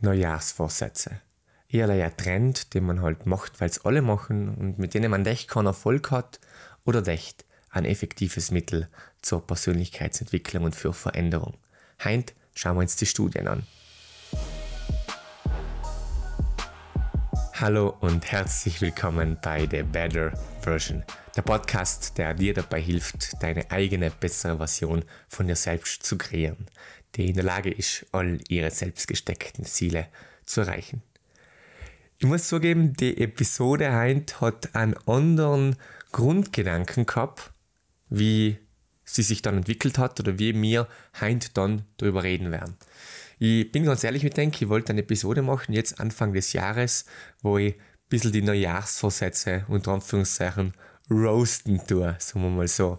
Neujahrsvorsätze. Eher ein Trend, den man halt macht, weil es alle machen und mit denen man echt keinen Erfolg hat oder echt ein effektives Mittel zur Persönlichkeitsentwicklung und für Veränderung. Heint schauen wir uns die Studien an. Hallo und herzlich willkommen bei The Better Version, der Podcast, der dir dabei hilft, deine eigene bessere Version von dir selbst zu kreieren, die in der Lage ist, all ihre selbst gesteckten Ziele zu erreichen. Ich muss zugeben, die Episode heute hat einen anderen Grundgedanken gehabt, wie sie sich dann entwickelt hat oder wie wir heute dann darüber reden werden. Ich bin ganz ehrlich mit denke, ich wollte eine Episode machen, jetzt Anfang des Jahres, wo ich ein bisschen die Neujahrsvorsätze unter Anführungszeichen roasten tue, sagen wir mal so.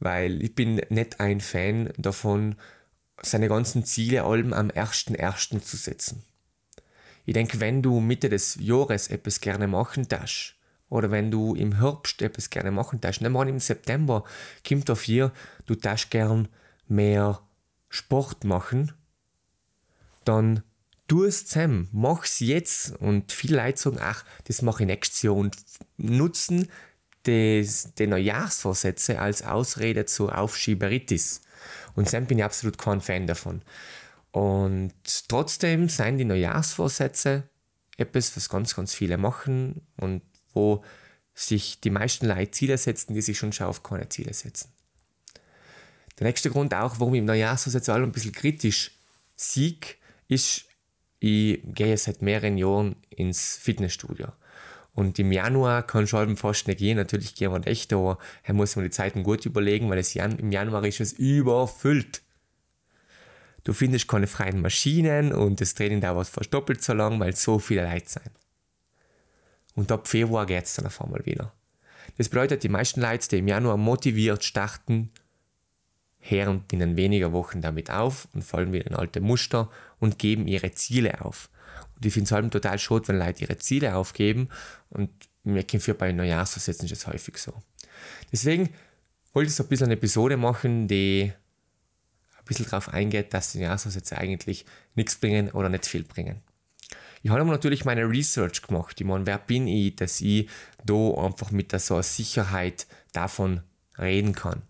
Weil ich bin nicht ein Fan davon, seine ganzen Ziele allem am 1.1. zu setzen. Ich denke, wenn du Mitte des Jahres etwas gerne machen darfst, oder wenn du im Herbst etwas gerne machen darfst, nicht mal im September, kommt auf hier, du darfst gern mehr Sport machen, dann tu es zusammen, mach's jetzt und viele Leute sagen, ach, das mache ich nächstes Jahr und nutzen die Neujahrsvorsätze als Ausrede zur Aufschieberitis. Und dann bin ich absolut kein Fan davon. Und trotzdem sind die Neujahrsvorsätze etwas, was ganz, ganz viele machen und wo sich die meisten Leute Ziele setzen, die sich schon schon auf keine Ziele setzen. Der nächste Grund auch, warum ich im Neujahrsvorsatz ein bisschen kritisch sieg, ist, ich gehe seit mehreren Jahren ins Fitnessstudio. Und im Januar kann ich schon fast nicht gehen. Natürlich gehen wir nicht, aber hier muss man die Zeiten gut überlegen, weil es Jan im Januar ist es überfüllt. Du findest keine freien Maschinen und das Training dauert fast doppelt so lang, weil so viele Leute sind. Und ab Februar geht es dann auf einmal wieder. Das bedeutet, die meisten Leute, die im Januar motiviert starten, hören binnen weniger Wochen damit auf und fallen wieder in alte Muster und geben ihre Ziele auf. Und ich finde es halt total schade, wenn Leute ihre Ziele aufgeben und kommt für bei Neujahrsversetzen das häufig so. Deswegen wollte ich so ein bisschen eine Episode machen, die ein bisschen darauf eingeht, dass die Neujahrsversätze eigentlich nichts bringen oder nicht viel bringen. Ich habe natürlich meine Research gemacht. Ich meine, wer bin ich, dass ich da einfach mit so einer Sicherheit davon reden kann.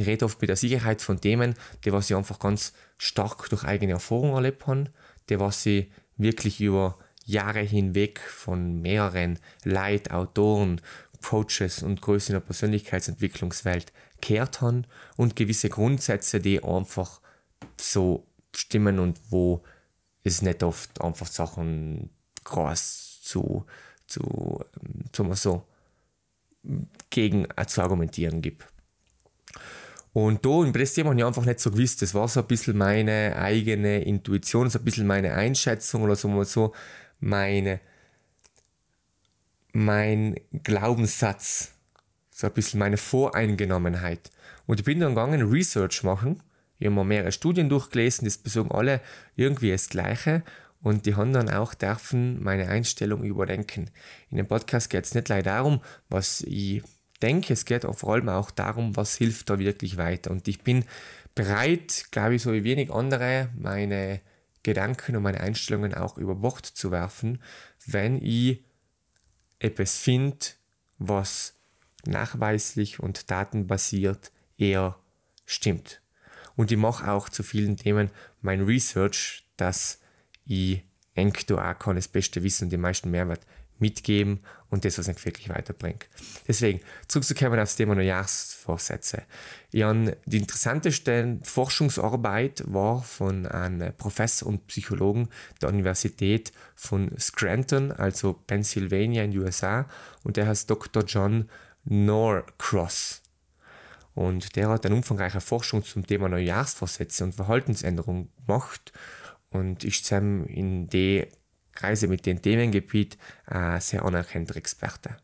Ich rede oft mit der Sicherheit von Themen, die was ich einfach ganz stark durch eigene Erfahrung erlebt habe, die was ich wirklich über Jahre hinweg von mehreren Leid, Autoren, Coaches und Größen der Persönlichkeitsentwicklungswelt kehrt haben und gewisse Grundsätze, die einfach so stimmen und wo es nicht oft einfach Sachen groß zu, zu, zu so, gegen zu argumentieren gibt. Und da im Pressthema habe ich einfach nicht so gewusst. Das war so ein bisschen meine eigene Intuition, so ein bisschen meine Einschätzung oder so mal so meine, mein Glaubenssatz, so ein bisschen meine Voreingenommenheit. Und ich bin dann gegangen, Research machen. Ich habe mir mehrere Studien durchgelesen, die besagen alle irgendwie das Gleiche. Und die haben dann auch dürfen meine Einstellung überdenken. In dem Podcast geht es nicht leider darum, was ich denke, es geht vor allem auch darum, was hilft da wirklich weiter. Und ich bin bereit, glaube ich, so wie wenig andere, meine Gedanken und meine Einstellungen auch über Bord zu werfen, wenn ich etwas finde, was nachweislich und datenbasiert eher stimmt. Und ich mache auch zu vielen Themen mein Research, dass ich denke, du auch kann das beste Wissen und den meisten Mehrwert mitgeben und das, was mich wirklich weiterbringt. Deswegen, zurückzukommen auf das Thema Neujahrsvorsätze. Ja, die interessanteste Forschungsarbeit war von einem Professor und Psychologen der Universität von Scranton, also Pennsylvania in den USA, und der heißt Dr. John Norcross. Und der hat eine umfangreiche Forschung zum Thema Neujahrsvorsätze und Verhaltensänderung gemacht und ist zusammen in die Kreise mit dem Themengebiet ein sehr anerkannter Experte.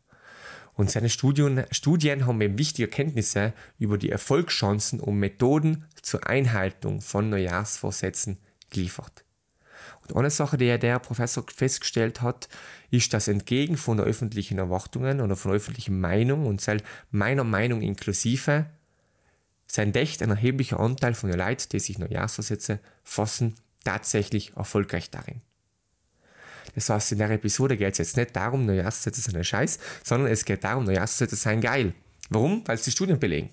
Und seine Studien, Studien haben eben wichtige Erkenntnisse über die Erfolgschancen und Methoden zur Einhaltung von Neujahrsvorsätzen geliefert. Und eine Sache, die der Professor festgestellt hat, ist, dass entgegen von der öffentlichen Erwartungen oder von der öffentlichen Meinung und meiner Meinung inklusive, sein Dächt ein erheblicher Anteil von den Leuten, die sich Neujahrsvorsätze fassen, tatsächlich erfolgreich darin. Das heißt, in der Episode geht es jetzt nicht darum, Neujahrsvorsätze sind ein Scheiß, sondern es geht darum, Neujahrsvorsätze seien geil. Warum? Weil es die Studien belegen.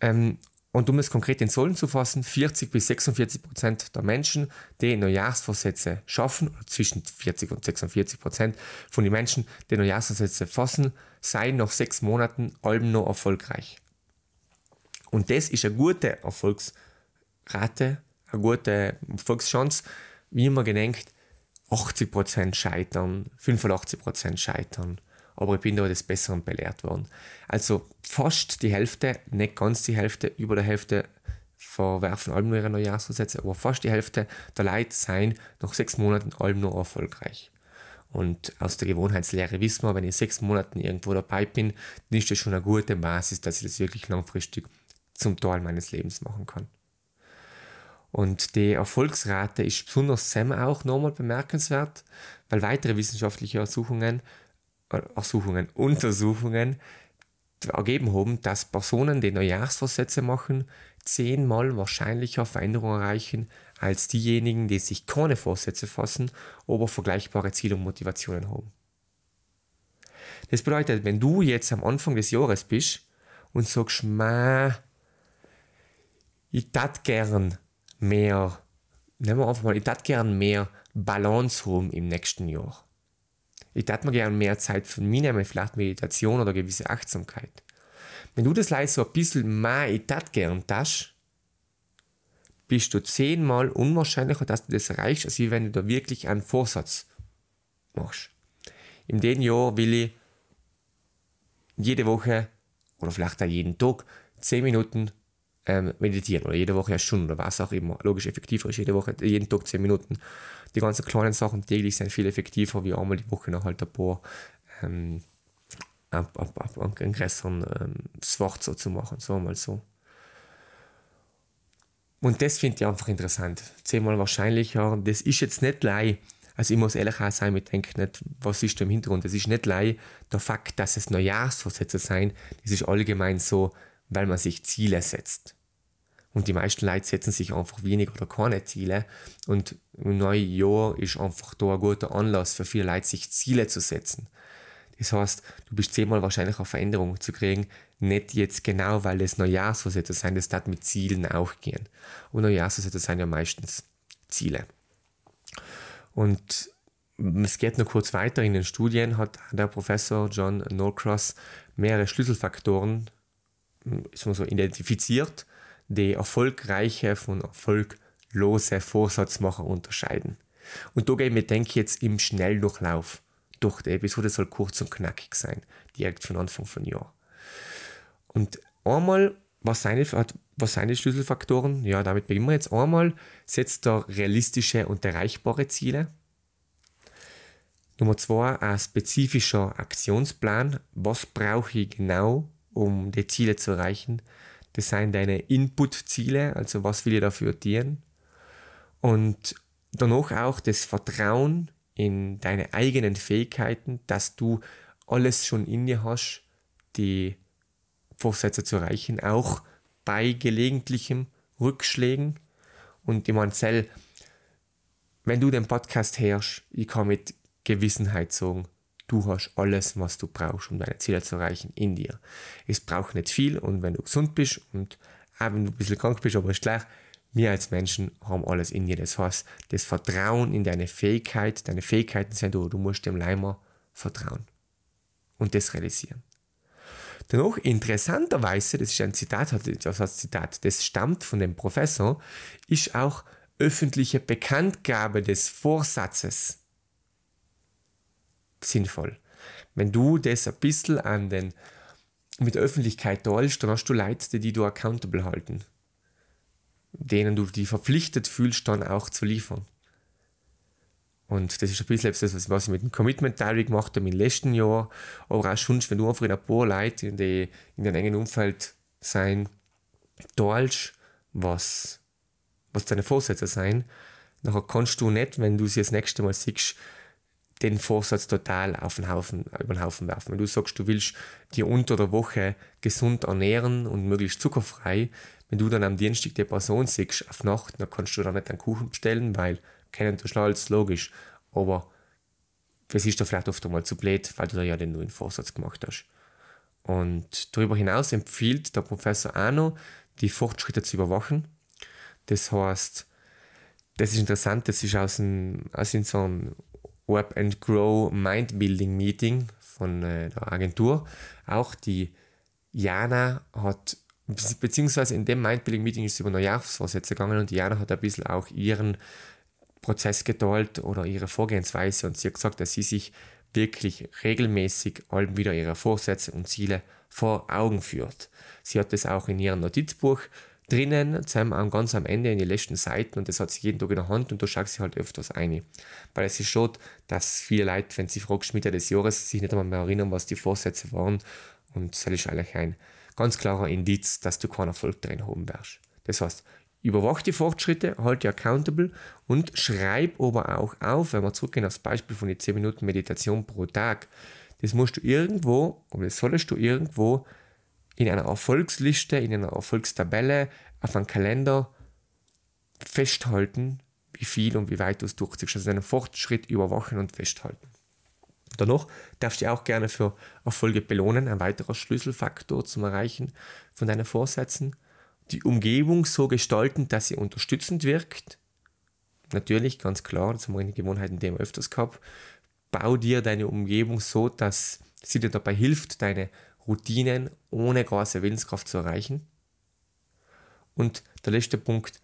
Ähm, und um es konkret in Zahlen zu fassen, 40 bis 46 Prozent der Menschen, die Neujahrsvorsätze schaffen, zwischen 40 und 46 Prozent von den Menschen, die Neujahrsvorsätze fassen, seien nach sechs Monaten allem noch erfolgreich. Und das ist eine gute Erfolgsrate, eine gute Erfolgschance, wie man gedenkt, 80 Prozent scheitern, 85 Prozent scheitern, aber ich bin da des Besseren belehrt worden. Also fast die Hälfte, nicht ganz die Hälfte, über der Hälfte verwerfen allem nur ihre Neujahrsvorsätze, aber fast die Hälfte der Leute seien nach sechs Monaten allem nur erfolgreich. Und aus der Gewohnheitslehre wissen wir, wenn ich sechs Monaten irgendwo dabei bin, dann ist das schon eine gute Basis, dass ich das wirklich langfristig zum Teil meines Lebens machen kann. Und die Erfolgsrate ist besonders Sam auch nochmal bemerkenswert, weil weitere wissenschaftliche Ersuchungen Ersuchungen, Untersuchungen ergeben haben, dass Personen, die Neujahrsvorsätze machen, zehnmal wahrscheinlicher Veränderungen erreichen als diejenigen, die sich keine Vorsätze fassen, aber vergleichbare Ziele und Motivationen haben. Das bedeutet, wenn du jetzt am Anfang des Jahres bist und sagst, ich tat gern mehr, nehmen wir einfach mal, ich tat gern mehr Balance haben im nächsten Jahr ich hätte mir gerne mehr Zeit für mich nehmen, vielleicht Meditation oder gewisse Achtsamkeit. Wenn du das leid so ein bisschen mehr, ich hätte gern das, bist du zehnmal unwahrscheinlicher, dass du das erreichst, als wenn du da wirklich einen Vorsatz machst. In dem Jahr will ich jede Woche oder vielleicht auch jeden Tag zehn Minuten ähm, meditieren oder jede Woche eine Stunde oder was auch immer. Logisch effektiver ist jede Woche, jeden Tag zehn Minuten die ganzen kleinen Sachen täglich sind viel effektiver, wie einmal die Woche noch halt ein paar ähm, ab, ab, ab, einen größeren ähm, Swort so zu machen, so mal so. Und das finde ich einfach interessant. Zehnmal wahrscheinlicher. Das ist jetzt nicht lei. Also ich muss ehrlich auch sein, ich denke nicht, was ist da im Hintergrund. Das ist nicht lei der Fakt, dass es Neujahrsvorsätze sein. Das ist allgemein so, weil man sich Ziele setzt. Und die meisten Leute setzen sich einfach wenig oder keine Ziele. Und im neuen Jahr ist einfach da ein guter Anlass für viele Leute, sich Ziele zu setzen. Das heißt, du bist zehnmal wahrscheinlich eine Veränderung zu kriegen, nicht jetzt genau, weil es Neujahrsvorsätze sein, das hat mit Zielen auch gehen. Und Neujahrsvorsätze sind ja meistens Ziele. Und es geht noch kurz weiter. In den Studien hat der Professor John Norcross mehrere Schlüsselfaktoren so identifiziert, die erfolgreiche von erfolglose Vorsatzmacher unterscheiden. Und da gehe ich mir denke jetzt im Schnelldurchlauf durch. Die Episode soll kurz und knackig sein, direkt von Anfang von Jahr. Und einmal, was seine, was seine Schlüsselfaktoren? Ja, damit beginnen wir jetzt. Einmal setzt er realistische und erreichbare Ziele. Nummer zwei, ein spezifischer Aktionsplan. Was brauche ich genau, um die Ziele zu erreichen? Das sind deine Input-Ziele, also was will ich dafür dienen. Und danach auch das Vertrauen in deine eigenen Fähigkeiten, dass du alles schon in dir hast, die Vorsätze zu erreichen, auch bei gelegentlichen Rückschlägen. Und ich meine, wenn du den Podcast hörst, ich kann mit Gewissenheit sagen, Du hast alles, was du brauchst, um deine Ziele zu erreichen, in dir. Es braucht nicht viel und wenn du gesund bist und auch wenn du ein bisschen krank bist, aber ist gleich, wir als Menschen haben alles in dir. Das heißt, das Vertrauen in deine Fähigkeit, deine Fähigkeiten sind du, du musst dem Leimer vertrauen und das realisieren. Dennoch, interessanterweise, das ist ein Zitat, das heißt Zitat, das stammt von dem Professor, ist auch öffentliche Bekanntgabe des Vorsatzes sinnvoll. Wenn du das ein bisschen an den, mit der Öffentlichkeit teilst, dann hast du Leute, die du accountable halten. Denen du dich verpflichtet fühlst, dann auch zu liefern. Und das ist ein bisschen das, was ich mit dem Commitment Diary gemacht habe im letzten Jahr. Aber auch schon, wenn du einfach in ein paar Leute in, die, in deinem engen Umfeld sein, teilst, was, was deine Vorsätze sein, nachher kannst du nicht, wenn du sie das nächste Mal siehst, den Vorsatz total auf den Haufen, über den Haufen werfen. Wenn du sagst, du willst dir unter der Woche gesund ernähren und möglichst zuckerfrei, wenn du dann am Dienstag die Person siehst auf Nacht, dann kannst du da nicht einen Kuchen bestellen, weil kennen du alles logisch. Aber es ist da vielleicht oft einmal zu blöd, weil du da ja den neuen Vorsatz gemacht hast. Und darüber hinaus empfiehlt der Professor Ano, die Fortschritte zu überwachen. Das heißt, das ist interessant, das ist aus, ein, aus so einem Web and Grow Mind Building Meeting von äh, der Agentur. Auch die Jana hat, beziehungsweise in dem Mind Building Meeting ist es über Neujahrsvorsätze gegangen und Jana hat ein bisschen auch ihren Prozess geteilt oder ihre Vorgehensweise und sie hat gesagt, dass sie sich wirklich regelmäßig allem wieder ihre Vorsätze und Ziele vor Augen führt. Sie hat das auch in ihrem Notizbuch drinnen, ganz am Ende in den letzten Seiten und das hat sie jeden Tag in der Hand und da schaut sie halt öfters ein. Weil es ist schon, dass viele Leute, wenn sie fragst Mitte des Jahres, sich nicht einmal mehr erinnern, was die Vorsätze waren und das ist eigentlich ein ganz klarer Indiz, dass du keinen Erfolg drin haben wirst. Das heißt, überwach die Fortschritte, halt die accountable und schreib aber auch auf, wenn wir zurückgehen aufs Beispiel von den 10 Minuten Meditation pro Tag, das musst du irgendwo, oder das solltest du irgendwo in einer Erfolgsliste, in einer Erfolgstabelle, auf einem Kalender festhalten, wie viel und wie weit du es durchziehst. Also einen Fortschritt überwachen und festhalten. Danach darfst du auch gerne für Erfolge belohnen, ein weiterer Schlüsselfaktor zum Erreichen von deinen Vorsätzen. Die Umgebung so gestalten, dass sie unterstützend wirkt. Natürlich, ganz klar, das haben wir in den Gewohnheiten dem öfters gehabt. Bau dir deine Umgebung so, dass sie dir dabei hilft, deine Routinen ohne große Willenskraft zu erreichen. Und der letzte Punkt,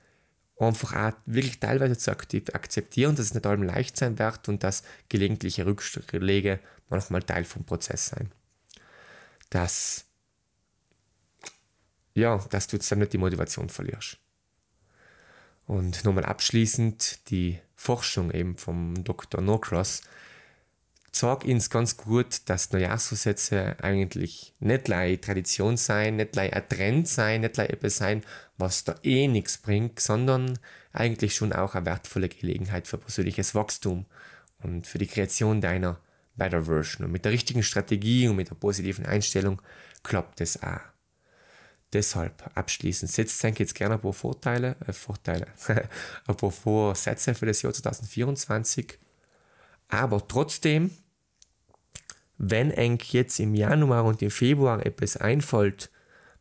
einfach auch wirklich teilweise zu akzeptieren, dass es nicht allem leicht sein wird und dass gelegentliche Rückschläge manchmal Teil vom Prozess sein. Dass, ja, dass du jetzt dann nicht die Motivation verlierst. Und nochmal abschließend die Forschung eben vom Dr. Norcross zeigt uns ganz gut, dass Neujahrsvorsätze eigentlich nicht eine Tradition sein, nicht ein Trend sein, nicht etwas sein, was da eh nichts bringt, sondern eigentlich schon auch eine wertvolle Gelegenheit für persönliches Wachstum und für die Kreation deiner Better Version. Und mit der richtigen Strategie und mit der positiven Einstellung klappt es auch. Deshalb abschließend setzt denke jetzt gerne ein paar Vorteile, äh, Vorteile, ein paar Vorsätze für das Jahr 2024. Aber trotzdem wenn eng jetzt im Januar und im Februar etwas einfällt,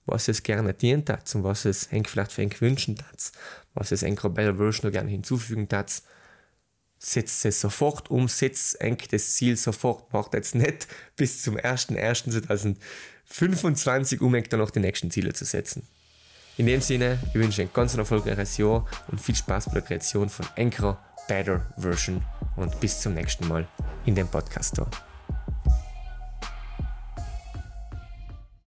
was es gerne dient hat und was es eng vielleicht für eng wünschen hat, was es eng Better Version gerne hinzufügen hat, setzt es sofort um, setzt eng das Ziel sofort, macht jetzt nicht bis zum 1.1.2025, um eng dann noch die nächsten Ziele zu setzen. In dem Sinne, ich wünsche ein ganz erfolgreiches Jahr und viel Spaß bei der Kreation von Anchor Better Version und bis zum nächsten Mal in dem Podcast. -Tor.